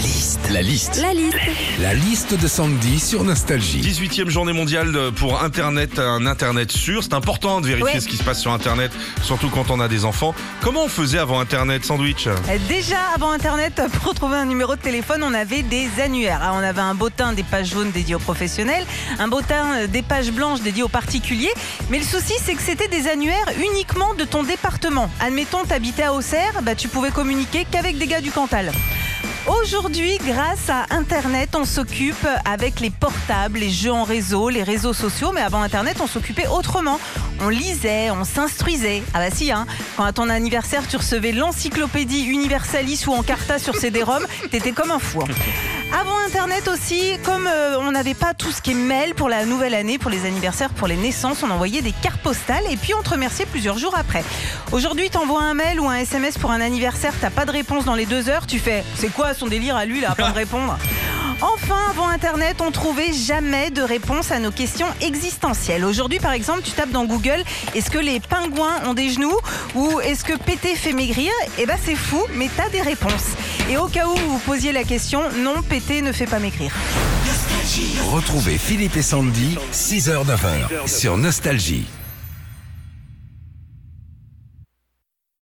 La liste. La liste. La liste. La liste de Sandy sur Nostalgie. 18e journée mondiale pour Internet, un Internet sûr. C'est important de vérifier Ouais. ce qui se passe sur Internet, surtout quand on a des enfants. Comment on faisait avant Internet, Sandwich? Euh, Déjà, avant Internet, pour trouver un numéro de téléphone, on avait des annuaires. Ah, On avait un bottin des pages jaunes dédiées aux professionnels, un bottin euh, des pages blanches dédiées aux particuliers. Mais le souci, c'est que c'était des annuaires uniquement de ton département. Admettons, t'habitais à Auxerre, bah, tu pouvais communiquer qu'avec des gars du Cantal. Aujourd'hui, grâce à Internet, on s'occupe avec les portables, les jeux en réseau, les réseaux sociaux. Mais avant Internet, on s'occupait autrement. On lisait, on s'instruisait. Ah bah si, hein. Quand à ton anniversaire, tu recevais l'encyclopédie Universalis ou Encarta sur CD-ROM, t'étais comme un fou. hein. Avant Internet aussi, comme euh, on n'avait pas tout ce qui est mail pour la nouvelle année, pour les anniversaires, pour les naissances, on envoyait des cartes postales et puis on te remerciait plusieurs jours après. Aujourd'hui, t'envoies un mail ou un SMS pour un anniversaire, t'as pas de réponse dans les deux heures, tu fais c'est quoi son délire à lui là, pas me répondre? Enfin, avant Internet, on trouvait jamais de réponse à nos questions existentielles. Aujourd'hui, par exemple, tu tapes dans Google est-ce que les pingouins ont des genoux ou est-ce que péter fait maigrir? Eh ben, c'est fou, mais t'as des réponses. Et au cas où vous posiez la question, non, péter ne fait pas maigrir. Retrouvez Philippe et Sandy, 6h-9h sur Nostalgie.